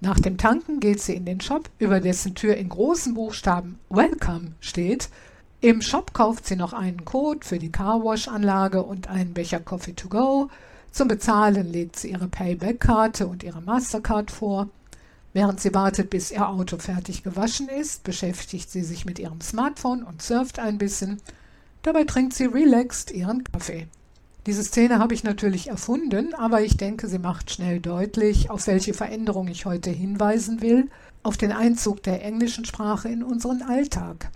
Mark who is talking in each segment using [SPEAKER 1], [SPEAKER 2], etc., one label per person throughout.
[SPEAKER 1] Nach dem Tanken geht sie in den Shop, über dessen Tür in großen Buchstaben Welcome steht. Im Shop kauft sie noch einen Code für die Carwash-Anlage und einen Becher Coffee to go. Zum Bezahlen legt sie ihre Payback-Karte und ihre Mastercard vor. Während sie wartet, bis ihr Auto fertig gewaschen ist, beschäftigt sie sich mit ihrem Smartphone und surft ein bisschen. Dabei trinkt sie relaxed ihren Kaffee. Diese Szene habe ich natürlich erfunden, aber ich denke, sie macht schnell deutlich, auf welche Veränderung ich heute hinweisen will, auf den Einzug der englischen Sprache in unseren Alltag.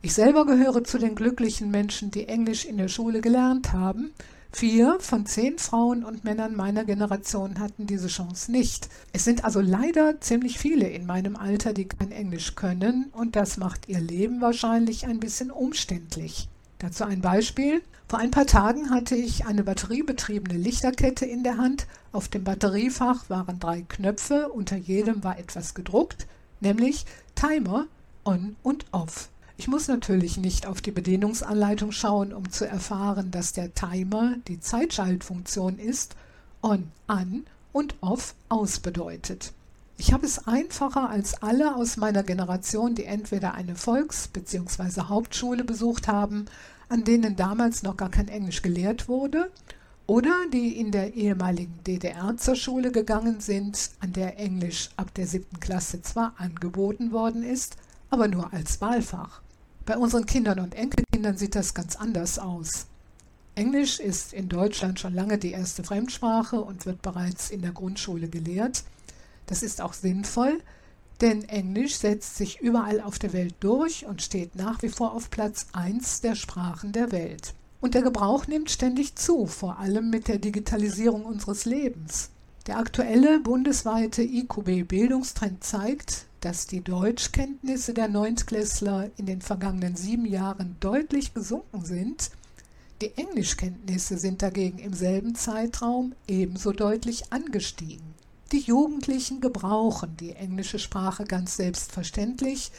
[SPEAKER 1] Ich selber gehöre zu den glücklichen Menschen, die Englisch in der Schule gelernt haben. Vier von zehn Frauen und Männern meiner Generation hatten diese Chance nicht. Es sind also leider ziemlich viele in meinem Alter, die kein Englisch können, und das macht ihr Leben wahrscheinlich ein bisschen umständlich. Dazu ein Beispiel. Vor ein paar Tagen hatte ich eine batteriebetriebene Lichterkette in der Hand. Auf dem Batteriefach waren drei Knöpfe, unter jedem war etwas gedruckt, nämlich Timer, On und Off. Ich muss natürlich nicht auf die Bedienungsanleitung schauen, um zu erfahren, dass der Timer die Zeitschaltfunktion ist, On an und Off aus bedeutet. Ich habe es einfacher als alle aus meiner Generation, die entweder eine Volks- bzw. Hauptschule besucht haben, an denen damals noch gar kein Englisch gelehrt wurde, oder die in der ehemaligen DDR zur Schule gegangen sind, an der Englisch ab der siebten Klasse zwar angeboten worden ist, aber nur als Wahlfach. Bei unseren Kindern und Enkelkindern sieht das ganz anders aus. Englisch ist in Deutschland schon lange die erste Fremdsprache und wird bereits in der Grundschule gelehrt. Das ist auch sinnvoll, denn Englisch setzt sich überall auf der Welt durch und steht nach wie vor auf Platz 1 der Sprachen der Welt. Und der Gebrauch nimmt ständig zu, vor allem mit der Digitalisierung unseres Lebens. Der aktuelle bundesweite IQB-Bildungstrend zeigt, dass die Deutschkenntnisse der Neuntklässler in den vergangenen sieben Jahren deutlich gesunken sind. Die Englischkenntnisse sind dagegen im selben Zeitraum ebenso deutlich angestiegen. Die Jugendlichen gebrauchen die englische Sprache ganz selbstverständlich,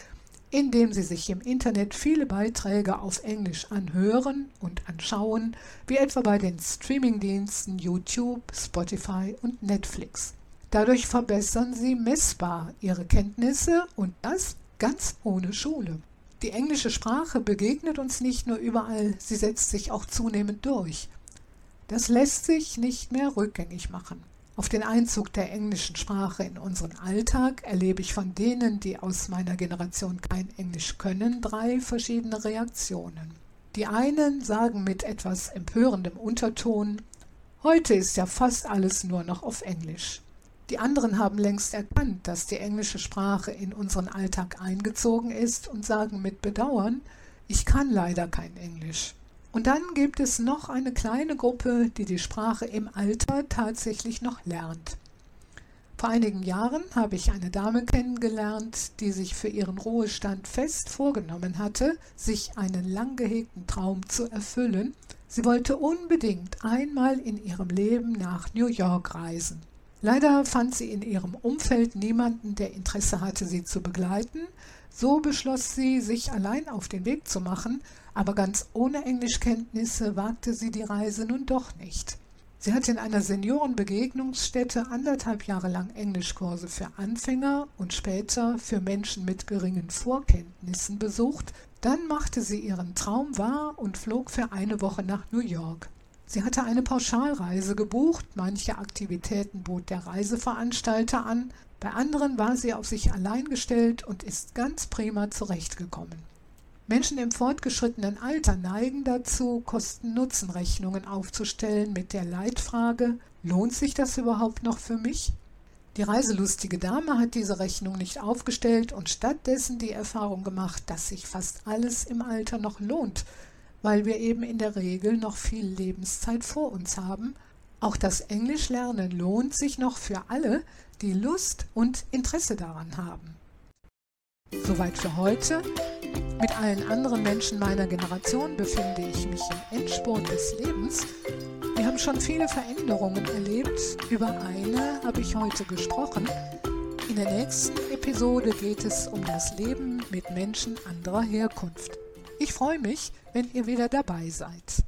[SPEAKER 1] indem sie sich im Internet viele Beiträge auf Englisch anhören und anschauen, wie etwa bei den Streamingdiensten YouTube, Spotify und Netflix. Dadurch verbessern sie messbar ihre Kenntnisse und das ganz ohne Schule. Die englische Sprache begegnet uns nicht nur überall, sie setzt sich auch zunehmend durch. Das lässt sich nicht mehr rückgängig machen. Auf den Einzug der englischen Sprache in unseren Alltag erlebe ich von denen, die aus meiner Generation kein Englisch können, drei verschiedene Reaktionen. Die einen sagen mit etwas empörendem Unterton, heute ist ja fast alles nur noch auf Englisch. Die anderen haben längst erkannt, dass die englische Sprache in unseren Alltag eingezogen ist und sagen mit Bedauern, ich kann leider kein Englisch. Und dann gibt es noch eine kleine Gruppe, die die Sprache im Alter tatsächlich noch lernt. Vor einigen Jahren habe ich eine Dame kennengelernt, die sich für ihren Ruhestand fest vorgenommen hatte, sich einen lang gehegten Traum zu erfüllen. Sie wollte unbedingt einmal in ihrem Leben nach New York reisen. Leider fand sie in ihrem Umfeld niemanden, der Interesse hatte, sie zu begleiten. So beschloss sie, sich allein auf den Weg zu machen, aber ganz ohne Englischkenntnisse wagte sie die Reise nun doch nicht. Sie hat in einer Seniorenbegegnungsstätte anderthalb Jahre lang Englischkurse für Anfänger und später für Menschen mit geringen Vorkenntnissen besucht. Dann machte sie ihren Traum wahr und flog für eine Woche nach New York. Sie hatte eine Pauschalreise gebucht, manche Aktivitäten bot der Reiseveranstalter an, bei anderen war sie auf sich allein gestellt und ist ganz prima zurechtgekommen. Menschen im fortgeschrittenen Alter neigen dazu, Kosten-Nutzen-Rechnungen aufzustellen mit der Leitfrage, lohnt sich das überhaupt noch für mich? Die reiselustige Dame hat diese Rechnung nicht aufgestellt und stattdessen die Erfahrung gemacht, dass sich fast alles im Alter noch lohnt, weil wir eben in der Regel noch viel Lebenszeit vor uns haben Auch das Englischlernen lohnt sich noch für alle, die Lust und Interesse daran haben. Soweit für heute. Mit allen anderen Menschen meiner Generation befinde ich mich im Endspurt des Lebens. Wir haben schon viele Veränderungen erlebt. Über eine habe ich heute gesprochen. In der nächsten Episode geht es um das Leben mit Menschen anderer Herkunft. Ich freue mich, wenn ihr wieder dabei seid.